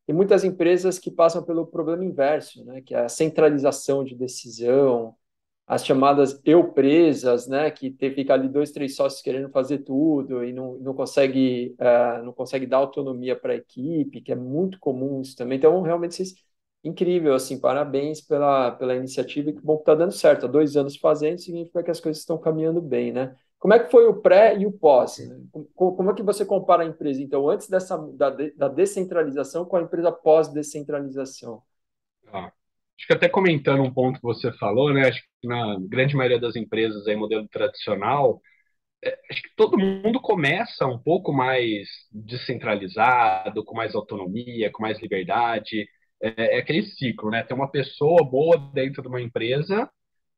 tem muitas empresas que passam pelo problema inverso, né, que é a centralização de decisão, as chamadas eu presas, né, que tem, fica ali dois, três sócios querendo fazer tudo e não, não consegue uh, não consegue dar autonomia para a equipe, que é muito comum isso também. Então, realmente, vocês, incrível, assim, parabéns pela, pela iniciativa e que bom que está dando certo. Há dois anos fazendo, significa que as coisas estão caminhando bem, né? Como é que foi o pré e o pós? Né? Como, como, é que você compara a empresa, então, antes dessa, da, da descentralização com a empresa pós-descentralização? Ah, acho que até comentando um ponto que você falou, né? Acho que na grande maioria das empresas aí, modelo tradicional, é, acho que todo mundo começa um pouco mais descentralizado, com mais autonomia, com mais liberdade. É, é aquele ciclo, né? Tem uma pessoa boa dentro de uma empresa,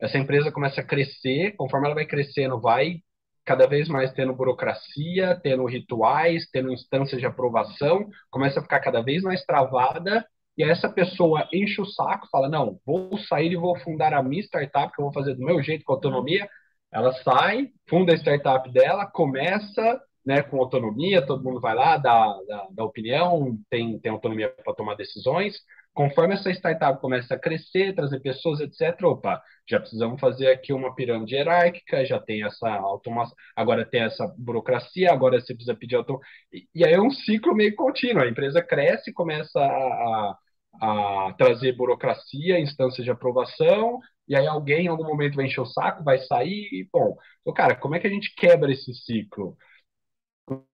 essa empresa começa a crescer, conforme ela vai crescendo, vai cada vez mais tendo burocracia, tendo rituais, tendo instâncias de aprovação, começa a ficar cada vez mais travada, e essa pessoa enche o saco, fala: Não, vou sair e vou fundar a minha startup, que eu vou fazer do meu jeito, com autonomia. Ela sai, funda a startup dela, começa né, com autonomia, todo mundo vai lá, dá, dá, dá opinião, tem, tem autonomia para tomar decisões. Conforme essa startup começa a crescer, trazer pessoas, etc., opa, já precisamos fazer aqui uma pirâmide hierárquica, já tem essa automação, agora tem essa burocracia, agora você precisa pedir autonomia. E, e aí é um ciclo meio contínuo, a empresa cresce, começa a, a, a trazer burocracia, instâncias de aprovação, e aí alguém em algum momento vai encher o saco, vai sair, e bom, então, cara, como é que a gente quebra esse ciclo?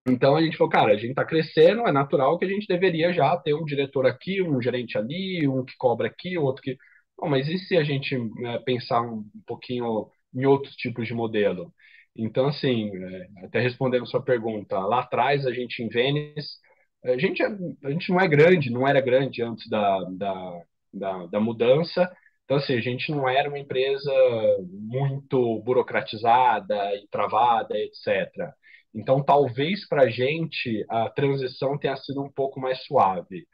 Então a gente falou, cara, a gente está crescendo, é natural que a gente deveria já ter um diretor aqui, um gerente ali, um que cobra aqui, outro que. Bom, mas e se a gente né, pensar um pouquinho em outros tipos de modelo? Então, assim, é, até respondendo a sua pergunta, lá atrás a gente em Vênice, a gente, é, a gente não é grande, não era grande antes da, da, da, da mudança, então, assim, a gente não era uma empresa muito burocratizada e travada, etc. Então, talvez para a gente a transição tenha sido um pouco mais suave.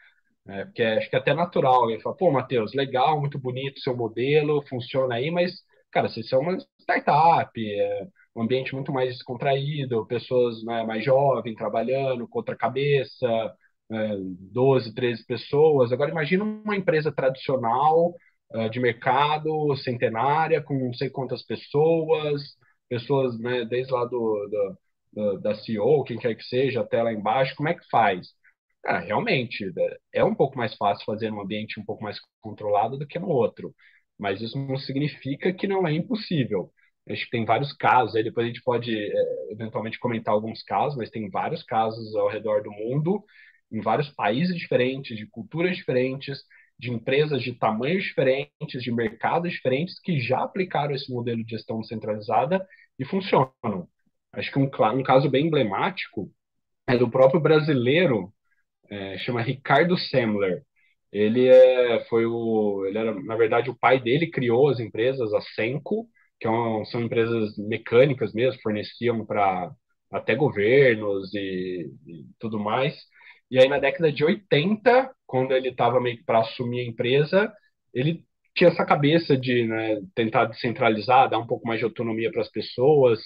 Né? Porque acho que é até natural. Ele fala, pô, Matheus, legal, muito bonito seu modelo, funciona aí, mas, cara, vocês são uma startup, é um ambiente muito mais descontraído, pessoas né, mais jovens trabalhando com outra cabeça, é, 12, 13 pessoas. Agora, imagina uma empresa tradicional uh, de mercado centenária, com não sei quantas pessoas, pessoas, né, desde lá do, do, da CEO, quem quer que seja, até lá embaixo, como é que faz? Cara, realmente, é um pouco mais fácil fazer num ambiente um pouco mais controlado do que no outro, mas isso não significa que não é impossível. Acho que tem vários casos, aí depois a gente pode é, eventualmente comentar alguns casos, mas tem vários casos ao redor do mundo, em vários países diferentes, de culturas diferentes, de empresas de tamanhos diferentes, de mercados diferentes, que já aplicaram esse modelo de gestão centralizada e funcionam. Acho que um, um caso bem emblemático é do próprio brasileiro, é, chama Ricardo Semler. Ele é, foi o, ele era, na verdade, o pai dele criou as empresas, a Senco, que é são empresas mecânicas mesmo, forneciam para até governos e, e, tudo mais. E aí, na década de 80, quando ele estava meio que para assumir a empresa, ele tinha essa cabeça de né, tentar descentralizar, dar um pouco mais de autonomia para as pessoas.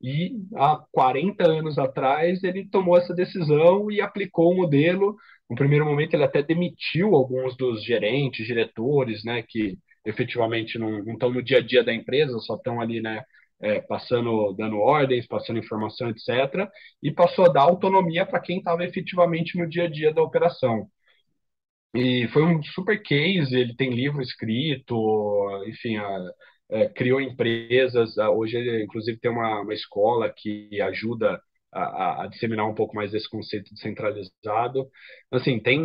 E há 40 anos atrás, ele tomou essa decisão e aplicou o modelo. No primeiro momento, ele até demitiu alguns dos gerentes, diretores, né, que efetivamente não, estão no dia a dia da empresa, só estão ali, né, é, passando, dando ordens, passando informação, etc. E passou a dar autonomia para quem estava efetivamente no dia a dia da operação. E foi um super case, ele tem livro escrito, enfim, a, é, criou empresas. Hoje ele, inclusive, tem uma, uma escola que ajuda a, a, disseminar um pouco mais esse conceito de centralizado. Assim, tem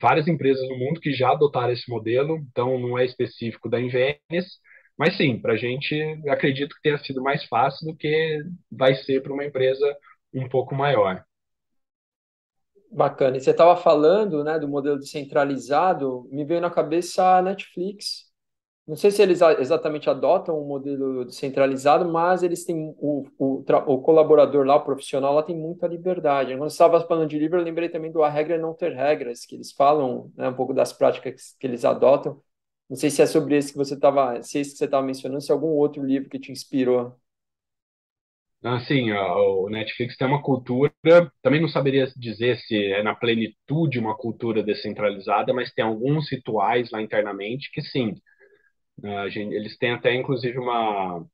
várias empresas no mundo que já adotaram esse modelo, então não é específico da Invenes, mas sim, para a gente, acredito que tenha sido mais fácil do que vai ser para uma empresa um pouco maior. Bacana. E você estava falando, né, do modelo descentralizado, me veio na cabeça a Netflix, não sei se eles exatamente adotam um modelo descentralizado, mas eles têm o, o, o colaborador lá, o profissional lá, tem muita liberdade. Quando estava falando de livro, eu lembrei também do A Regra Não Ter Regras, que eles falam né, um pouco das práticas que eles adotam. Não sei se é sobre esse que você estava, se é esse que você estava mencionando, se é algum outro livro que te inspirou. Assim, o Netflix tem uma cultura, também não saberia dizer se é na plenitude uma cultura descentralizada, mas tem alguns rituais lá internamente que sim, Gente, eles têm até, inclusive, uma.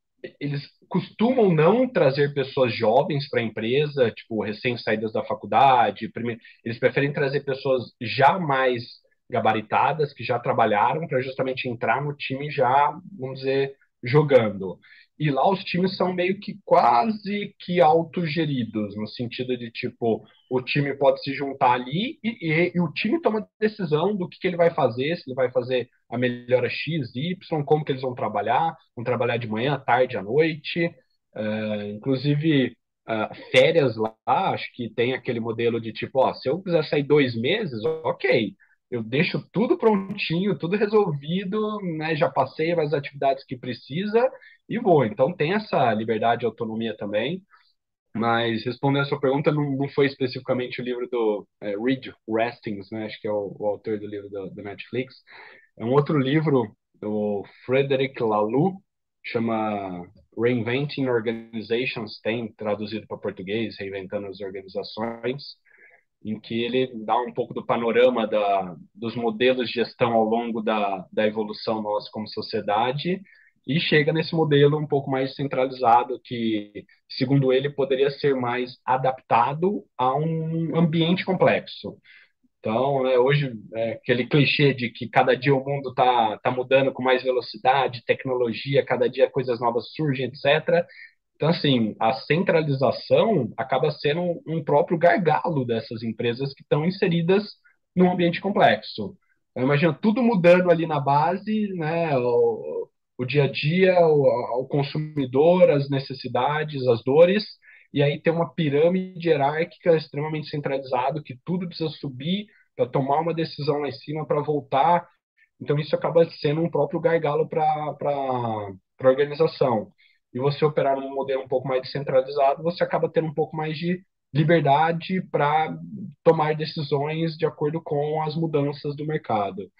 Eles costumam não trazer pessoas jovens para a empresa, tipo, recém-saídas da faculdade. Primeiro, eles preferem trazer pessoas já mais gabaritadas, que já trabalharam, para justamente entrar no time já, vamos dizer, jogando. E lá os times são meio que quase que autogeridos, no sentido de, tipo, o time pode se juntar ali e, e, e o time toma decisão do que, que, ele vai fazer, se ele vai fazer a melhora X, Y, como que eles vão trabalhar, vão trabalhar de manhã, à tarde, à noite. Uh, inclusive, uh, férias lá, acho que tem aquele modelo de tipo, ó, se eu quiser sair dois meses, ok, eu deixo tudo prontinho, tudo resolvido, né? Já passei as atividades que precisa e vou. Então tem essa liberdade e autonomia também. Mas respondendo a sua pergunta, não, não foi especificamente o livro do é, Reed Rastings, né? Acho que é o, o autor do livro do, Netflix. É um outro livro do Frederic Laloux, chama Reinventing Organizations, tem traduzido para português, Reinventando as Organizações em que ele dá um pouco do panorama da, dos modelos de gestão ao longo da, da evolução nossa como sociedade e chega nesse modelo um pouco mais centralizado que, segundo ele, poderia ser mais adaptado a um ambiente complexo. Então, né, hoje, é, aquele clichê de que cada dia o mundo está tá mudando com mais velocidade, tecnologia, cada dia coisas novas surgem, etc. Então, assim, a centralização acaba sendo um, próprio gargalo dessas empresas que estão inseridas num ambiente complexo. Então, imagina tudo mudando ali na base, né? O, o dia a dia, o, o, consumidor, as necessidades, as dores, e aí tem uma pirâmide hierárquica extremamente centralizado que tudo precisa subir para tomar uma decisão lá em cima para voltar. Então, isso acaba sendo um próprio gargalo para a organização e você operar num modelo um pouco mais descentralizado, você acaba tendo um pouco mais de liberdade para tomar decisões de acordo com as mudanças do mercado.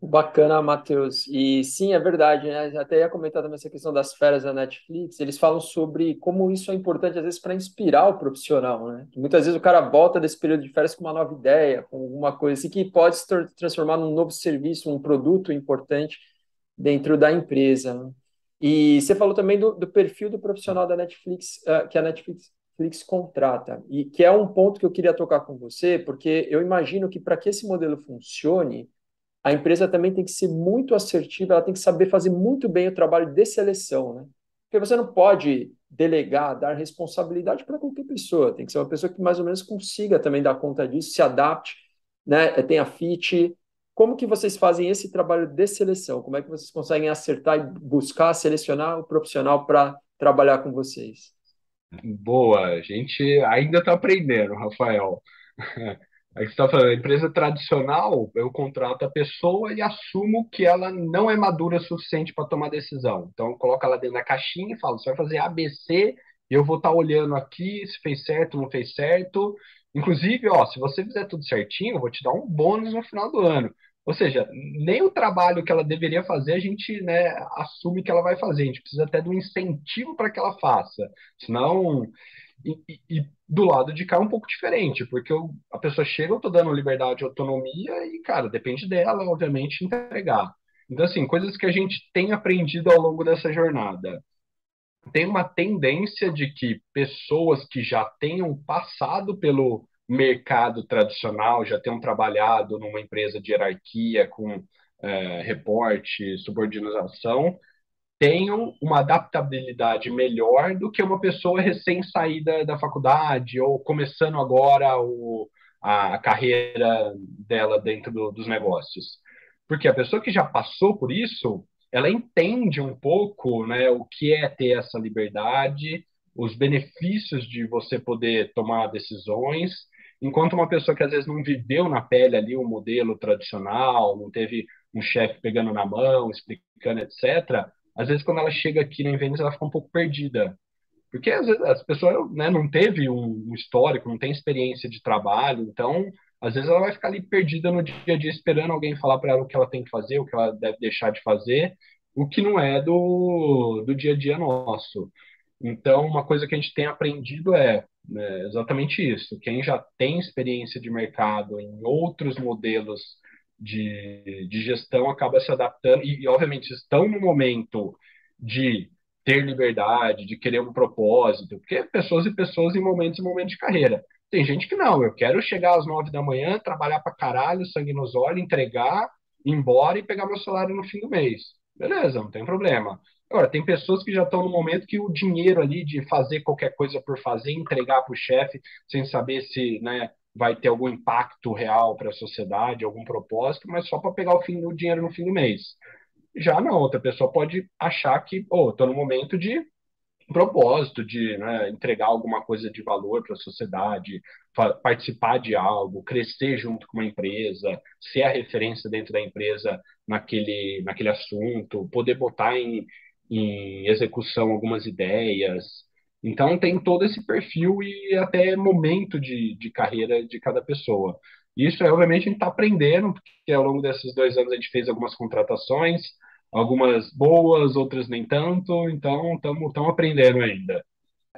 Bacana, Matheus. E sim, é verdade, né? Até ia comentar também essa questão das férias da Netflix. Eles falam sobre como isso é importante, às vezes, para inspirar o profissional, né? Muitas vezes o cara volta desse período de férias com uma nova ideia, com alguma coisa assim, que pode se transformar num novo serviço, um produto importante dentro da empresa. Né? E você falou também do, do perfil do profissional da Netflix, uh, que a Netflix Netflix contrata, e que é um ponto que eu queria tocar com você, porque eu imagino que para que esse modelo funcione, a empresa também tem que ser muito assertiva, ela tem que saber fazer muito bem o trabalho de seleção, né? Porque você não pode delegar, dar responsabilidade para qualquer pessoa, tem que ser uma pessoa que mais ou menos consiga também dar conta disso, se adapte, né? Tenha fit. Como que vocês fazem esse trabalho de seleção? Como é que vocês conseguem acertar e buscar selecionar o profissional para trabalhar com vocês? Boa, a gente ainda está aprendendo, Rafael. Você está falando, a empresa tradicional, eu contrato a pessoa e assumo que ela não é madura o suficiente para tomar decisão. Então, eu coloco ela dentro da caixinha e falo, você vai fazer ABC, eu vou estar tá olhando aqui se fez certo, não fez certo. Inclusive, ó, se você fizer tudo certinho, eu vou te dar um bônus no final do ano. Ou seja, nem o trabalho que ela deveria fazer a gente né, assume que ela vai fazer. A gente precisa até um incentivo para que ela faça. Senão, e, e, do lado de cá é um pouco diferente, porque eu, a pessoa chega, eu estou dando liberdade e autonomia e, cara, depende dela, obviamente, entregar. Então, assim, coisas que a gente tem aprendido ao longo dessa jornada. Tem uma tendência de que pessoas que já tenham passado pelo mercado tradicional, já tenham trabalhado numa empresa de hierarquia com é, reporte, subordinação, tenham uma adaptabilidade melhor do que uma pessoa recém-saída da faculdade ou começando agora o, a carreira dela dentro do, dos negócios. Porque a pessoa que já passou por isso, ela entende um pouco né, o que é ter essa liberdade, os benefícios de você poder tomar decisões, enquanto uma pessoa que às vezes não viveu na pele ali o um modelo tradicional, não teve um chefe pegando na mão, explicando, etc., às vezes quando ela chega aqui na Invênus, ela fica um pouco perdida. Porque às vezes as pessoas né, não teve um, histórico, não tem experiência de trabalho, então às vezes ela vai ficar ali perdida no dia a dia esperando alguém falar para ela o que ela tem que fazer, o que ela deve deixar de fazer, o que não é do, do dia a dia nosso. Então, uma coisa que a gente tem aprendido é né, exatamente isso. Quem já tem experiência de mercado em outros modelos de, de gestão acaba se adaptando e, e, obviamente, estão no momento de ter liberdade, de querer um propósito, porque pessoas e pessoas em momentos e momentos de carreira. Tem gente que não, eu quero chegar às nove da manhã, trabalhar para caralho, sangue nos olhos, entregar, ir embora e pegar meu salário no fim do mês. Beleza, não tem problema. Agora, tem pessoas que já estão no momento que o dinheiro ali de fazer qualquer coisa por fazer, entregar para o chefe, sem saber se né, vai ter algum impacto real para a sociedade, algum propósito, mas só para pegar o, fim, o dinheiro no fim do mês. Já não, outra pessoa pode achar que, oh, estou no momento de propósito, de né, entregar alguma coisa de valor para a sociedade, participar de algo, crescer junto com uma empresa, ser a referência dentro da empresa naquele, naquele assunto, poder botar em, em execução algumas ideias, então tem todo esse perfil e até momento de, de carreira de cada pessoa. Isso é, obviamente, a gente está aprendendo, porque ao longo desses dois anos a gente fez algumas contratações, algumas boas, outras nem tanto, então estamos aprendendo ainda.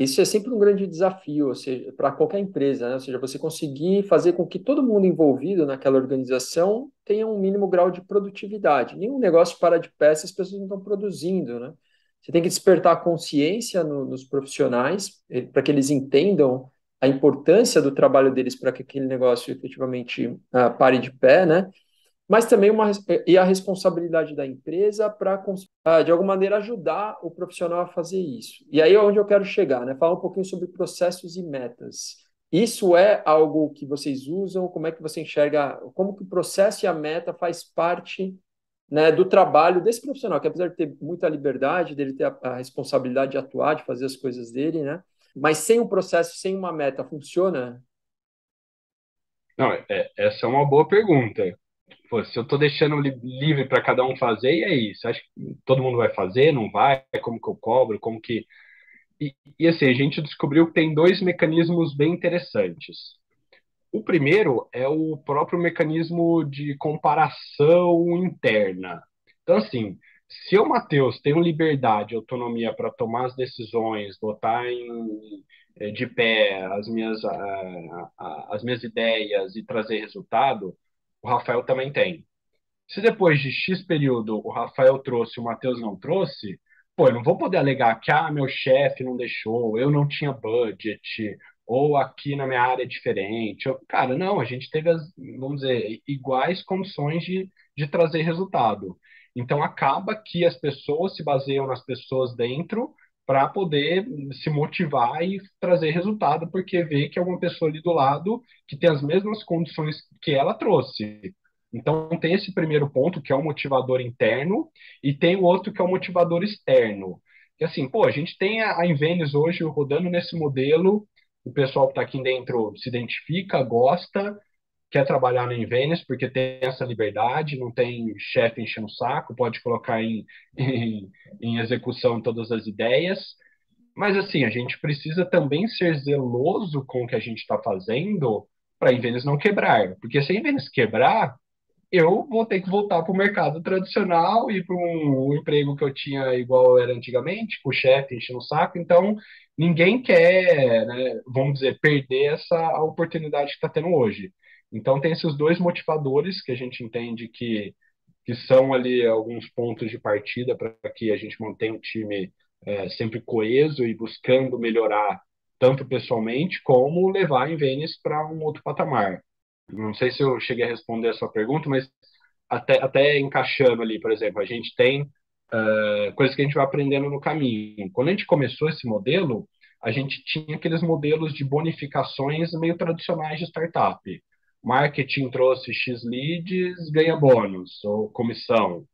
Isso é sempre um grande desafio, ou seja, para qualquer empresa, né? Ou seja, você conseguir fazer com que todo mundo envolvido naquela organização tenha um mínimo grau de produtividade. Nenhum negócio para de pé se as pessoas não estão produzindo, né? Você tem que despertar consciência no, nos profissionais, eh, para que eles entendam a importância do trabalho deles para que aquele negócio efetivamente uh, pare de pé, né? Mas também uma, e a responsabilidade da empresa para, uh, de alguma maneira, ajudar o profissional a fazer isso. E aí é onde eu quero chegar, né? Falar um pouquinho sobre processos e metas. Isso é algo que vocês usam? Como é que você enxerga? Como que o processo e a meta faz parte né, do trabalho desse profissional, que apesar de ter muita liberdade, dele ter a, a, responsabilidade de atuar, de fazer as coisas dele, né, mas sem um processo, sem uma meta, funciona? Não, é, essa é uma boa pergunta. Pô, se eu estou deixando li livre para cada um fazer, e é isso. Acho que todo mundo vai fazer, não vai? Como que eu cobro? Como que. E, e assim, a gente descobriu que tem dois mecanismos bem interessantes. O primeiro é o próprio mecanismo de comparação interna. Então, assim, se eu, Matheus, tenho liberdade, autonomia para tomar as decisões, botar em, eh, de pé as minhas, as minhas ideias e trazer resultado, o Rafael também tem. Se depois de X período o Rafael trouxe e o Matheus não trouxe, pô, eu não vou poder alegar que ah, meu chefe não deixou, eu não tinha budget, ou aqui na minha área é diferente. Eu, cara, não, a gente teve as, vamos dizer, iguais condições de, de trazer resultado. Então acaba que as pessoas se baseiam nas pessoas dentro para poder se motivar e trazer resultado, porque vê que é uma pessoa ali do lado que tem as mesmas condições que ela trouxe. Então, tem esse primeiro ponto, que é o motivador interno, e tem o outro, que é o motivador externo. Que assim, pô, a gente tem a Invenis hoje rodando nesse modelo, o pessoal que está aqui dentro se identifica, gosta, quer trabalhar na Invenis porque tem essa liberdade, não tem chefe enchendo o saco, pode colocar em, em, em execução todas as ideias. Mas assim, a gente precisa também ser zeloso com o que a gente está fazendo para a Invenis não quebrar. Porque se a Invenis quebrar, eu vou ter que voltar para o mercado tradicional e para um, um, emprego que eu tinha igual era antigamente, com o chefe enchendo o saco. Então, ninguém quer, né, vamos dizer, perder essa oportunidade que está tendo hoje. Então, tem esses dois motivadores que a gente entende que, que são ali alguns pontos de partida para que a gente mantenha o time é, sempre coeso e buscando melhorar tanto pessoalmente como levar a Vênice para um outro patamar. Não sei se eu cheguei a responder a sua pergunta, mas até, até encaixando ali, por exemplo, a gente tem uh, coisas que a gente vai aprendendo no caminho. Quando a gente começou esse modelo, a gente tinha aqueles modelos de bonificações meio tradicionais de startup. Marketing trouxe X leads, ganha bônus ou comissão.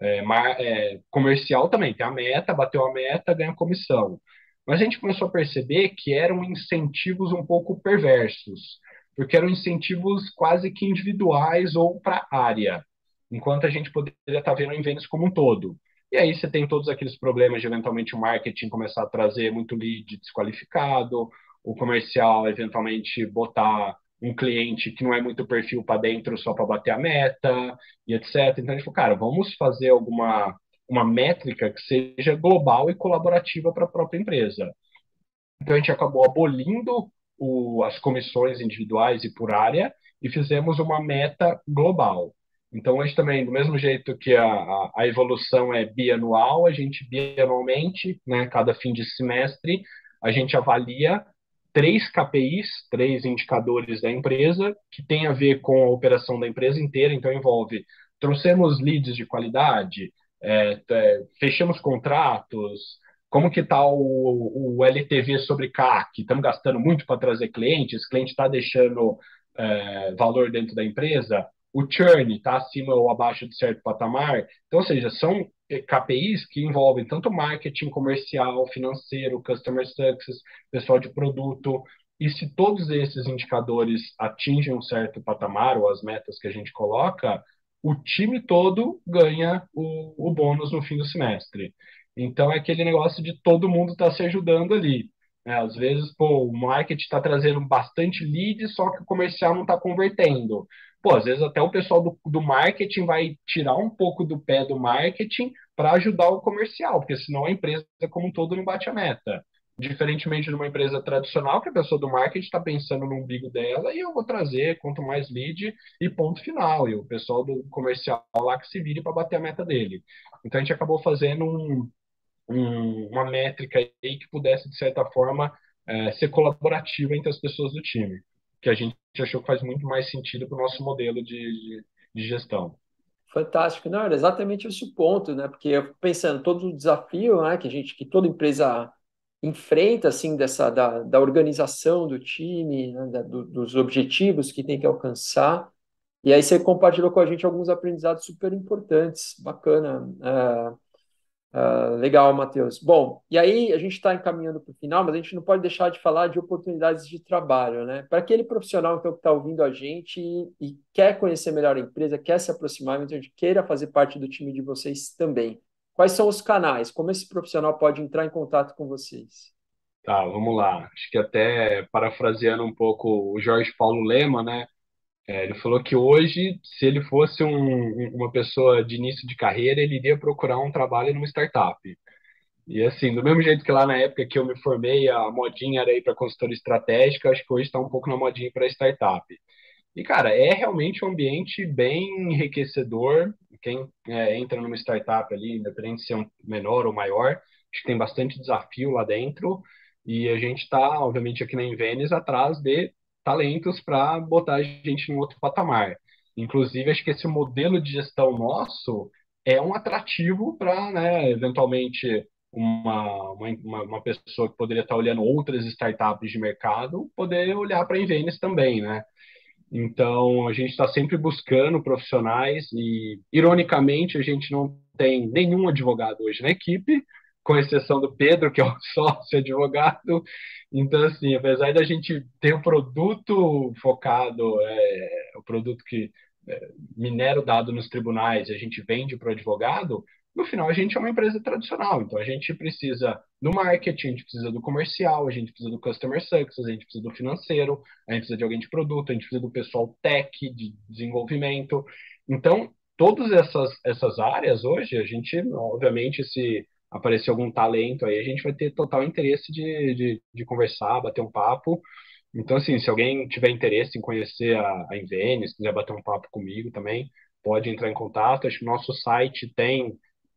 É, mar, é, comercial também, tem a meta, bateu a meta, ganha comissão. Mas a gente começou a perceber que eram incentivos um pouco perversos porque eram incentivos quase que individuais ou para área, enquanto a gente poderia estar vendo em vendas como um todo. E aí você tem todos aqueles problemas de eventualmente o marketing começar a trazer muito lead desqualificado, o comercial eventualmente botar um cliente que não é muito perfil para dentro só para bater a meta e etc. Então a gente falou, cara, vamos fazer alguma uma métrica que seja global e colaborativa para a própria empresa. Então a gente acabou abolindo o, as comissões individuais e por área e fizemos uma meta global. Então, hoje também, do mesmo jeito que a, a, a evolução é bianual, a gente bianualmente, né, cada fim de semestre, a gente avalia três KPIs, três indicadores da empresa, que tem a ver com a operação da empresa inteira, então envolve trouxemos leads de qualidade, é, é, fechamos contratos, como que está o, o, LTV sobre CAC? Estamos gastando muito para trazer clientes? Cliente está deixando é, valor dentro da empresa? O churn está acima ou abaixo de certo patamar? Então, ou seja, são é, KPIs que envolvem tanto marketing comercial, financeiro, customer success, pessoal de produto. E se todos esses indicadores atingem um certo patamar ou as metas que a gente coloca, o time todo ganha o, o bônus no fim do semestre. Então é aquele negócio de todo mundo estar tá se ajudando ali. Né? Às vezes, pô, o marketing está trazendo bastante lead, só que o comercial não está convertendo. Pô, às vezes até o pessoal do, do marketing vai tirar um pouco do pé do marketing para ajudar o comercial, porque senão a empresa como um todo não bate a meta. Diferentemente de uma empresa tradicional, que a pessoa do marketing está pensando no umbigo dela e eu vou trazer quanto mais lead e ponto final. E o pessoal do comercial lá que se vire para bater a meta dele. Então a gente acabou fazendo um, um, uma métrica aí que pudesse, de certa forma, é, ser colaborativa entre as pessoas do time, que a gente achou que faz muito mais sentido para o nosso modelo de, de gestão. Fantástico, não, era exatamente esse o ponto, né? Porque eu pensando todo o desafio, né, que a gente, que toda empresa enfrenta, assim, dessa da, da organização do time, né, da, do, dos objetivos que tem que alcançar. E aí você compartilhou com a gente alguns aprendizados super importantes, bacana. Uh, Uh, legal, Matheus. Bom, e aí a gente está encaminhando para o final, mas a gente não pode deixar de falar de oportunidades de trabalho, né? Para aquele profissional então, que está ouvindo a gente e, e, quer conhecer melhor a empresa, quer se aproximar, então queira fazer parte do time de vocês também. Quais são os canais? Como esse profissional pode entrar em contato com vocês? Tá, vamos lá. Acho que até parafraseando um pouco o Jorge Paulo Lema, né? É, ele falou que hoje, se ele fosse um, uma pessoa de início de carreira, ele iria procurar um trabalho numa startup. E assim, do mesmo jeito que lá na época que eu me formei, a modinha era ir para consultoria estratégica, acho que hoje está um pouco na modinha para startup. E, cara, é realmente um ambiente bem enriquecedor. Quem é, entra numa startup ali, independente de ser um menor ou maior, acho que tem bastante desafio lá dentro. E a gente está, obviamente, aqui na Invenes, atrás de talentos para botar a gente em outro patamar. Inclusive, acho que esse modelo de gestão nosso é um atrativo para, né, eventualmente, uma, uma, uma pessoa que poderia estar olhando outras startups de mercado, poder olhar para a Invenes também, né? Então, a gente está sempre buscando profissionais e, ironicamente, a gente não tem nenhum advogado hoje na equipe, com exceção do Pedro, que é o sócio advogado. Então, assim, apesar da gente ter o um produto focado, é, o produto que é, minera o dado nos tribunais, a gente vende para o advogado, no final a gente é uma empresa tradicional, então a gente precisa do marketing, a gente precisa do comercial, a gente precisa do customer success, a gente precisa do financeiro, a gente precisa de alguém de produto, a gente precisa do pessoal tech, de desenvolvimento. Então, todas essas, essas áreas hoje, a gente, obviamente, se aparecer algum talento aí, a gente vai ter total interesse de, de, de conversar, bater um papo. Então, assim, se alguém tiver interesse em conhecer a, a Invene, se quiser bater um papo comigo também, pode entrar em contato. Acho que nosso site tem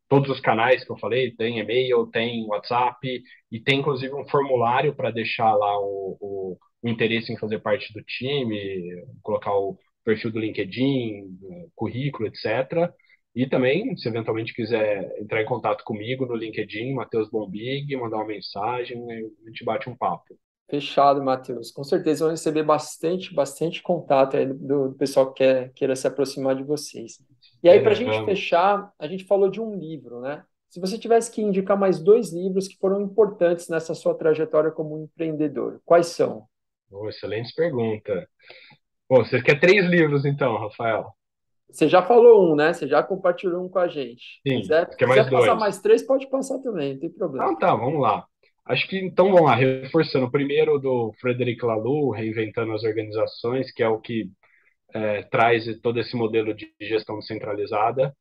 todos os canais que eu falei, tem e-mail, tem WhatsApp e tem inclusive um formulário para deixar lá o, o, o, interesse em fazer parte do time, colocar o perfil do LinkedIn, currículo, etc. E também, se eventualmente quiser entrar em contato comigo no LinkedIn, Matheus Bombig, mandar uma mensagem, a gente bate um papo. Fechado, Matheus. Com certeza vão receber bastante, bastante contato aí do, do pessoal que quer, queira se aproximar de vocês. E aí, para a gente fechar, a gente falou de um livro, né? Se você tivesse que indicar mais dois livros que foram importantes nessa sua trajetória como empreendedor, quais são? Oh, excelente pergunta. Bom, você quer três livros, então, Rafael? Você já falou um, né? Você já compartilhou um com a gente. Sim, quiser, quer mais quiser passar mais três, pode passar também, não tem problema. Então tá, vamos lá. Acho que então vamos lá, reforçando. O primeiro do Frederic Laloux, Reinventando as Organizações, que é o que é, traz todo esse modelo de gestão descentralizada.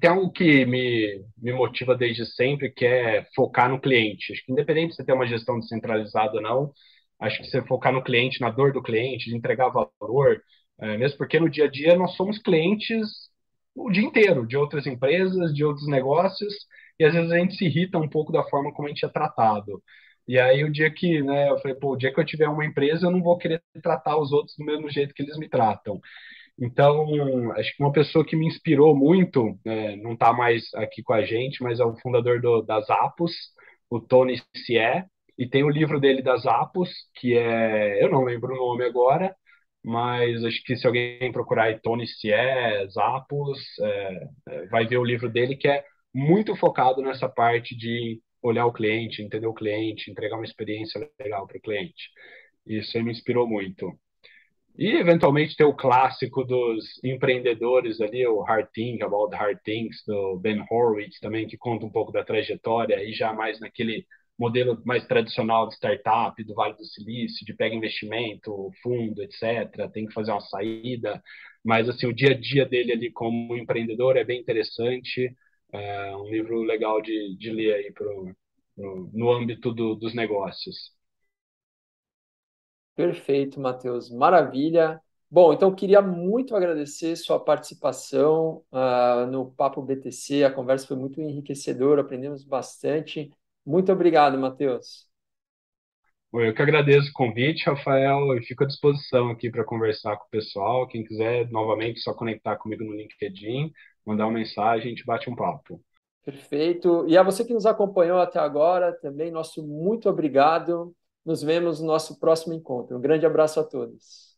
Tem algo que me, me motiva desde sempre, que é focar no cliente. Acho que independente de você ter uma gestão descentralizada ou não, acho que você focar no cliente, na dor do cliente, de entregar valor, é, mesmo porque no dia a dia nós somos clientes o dia inteiro de outras empresas, de outros negócios, e às vezes a gente se irrita um pouco da forma como a gente é tratado. E aí o dia que, né, eu falei, pô, o dia que eu tiver uma empresa, eu não vou querer tratar os outros do mesmo jeito que eles me tratam. Então, acho que uma pessoa que me inspirou muito, né, não está mais aqui com a gente, mas é o fundador do, das Apos, o Tony Sie, e tem o livro dele das Apos, que é, eu não lembro o nome agora, mas acho que se alguém procurar Tony Sie, Zappos, é, é, vai ver o livro dele que é muito focado nessa parte de olhar o cliente, entender o cliente, entregar uma experiência legal para o cliente. Isso aí me inspirou muito. E, eventualmente, ter o clássico dos empreendedores ali, o Hard Thing About Hard Things, do Ben Horowitz também, que conta um pouco da trajetória, e já mais naquele modelo mais tradicional de startup, do Vale do Silício, de pega investimento, fundo, etc., tem que fazer uma saída, mas, assim, o dia a dia dele ali como empreendedor é bem interessante, é um livro legal de, de ler aí pro, pro no âmbito do, dos negócios. Perfeito, Matheus. Maravilha. Bom, então queria muito agradecer sua participação uh, no Papo BTC. A conversa foi muito enriquecedora, aprendemos bastante. Muito obrigado, Matheus. Eu que agradeço o convite, Rafael, e fico à disposição aqui para conversar com o pessoal. Quem quiser, novamente, só conectar comigo no LinkedIn mandar uma mensagem, a gente bate um papo. Perfeito. E a você que nos acompanhou até agora, também nosso muito obrigado. Nos vemos no nosso próximo encontro. Um grande abraço a todos.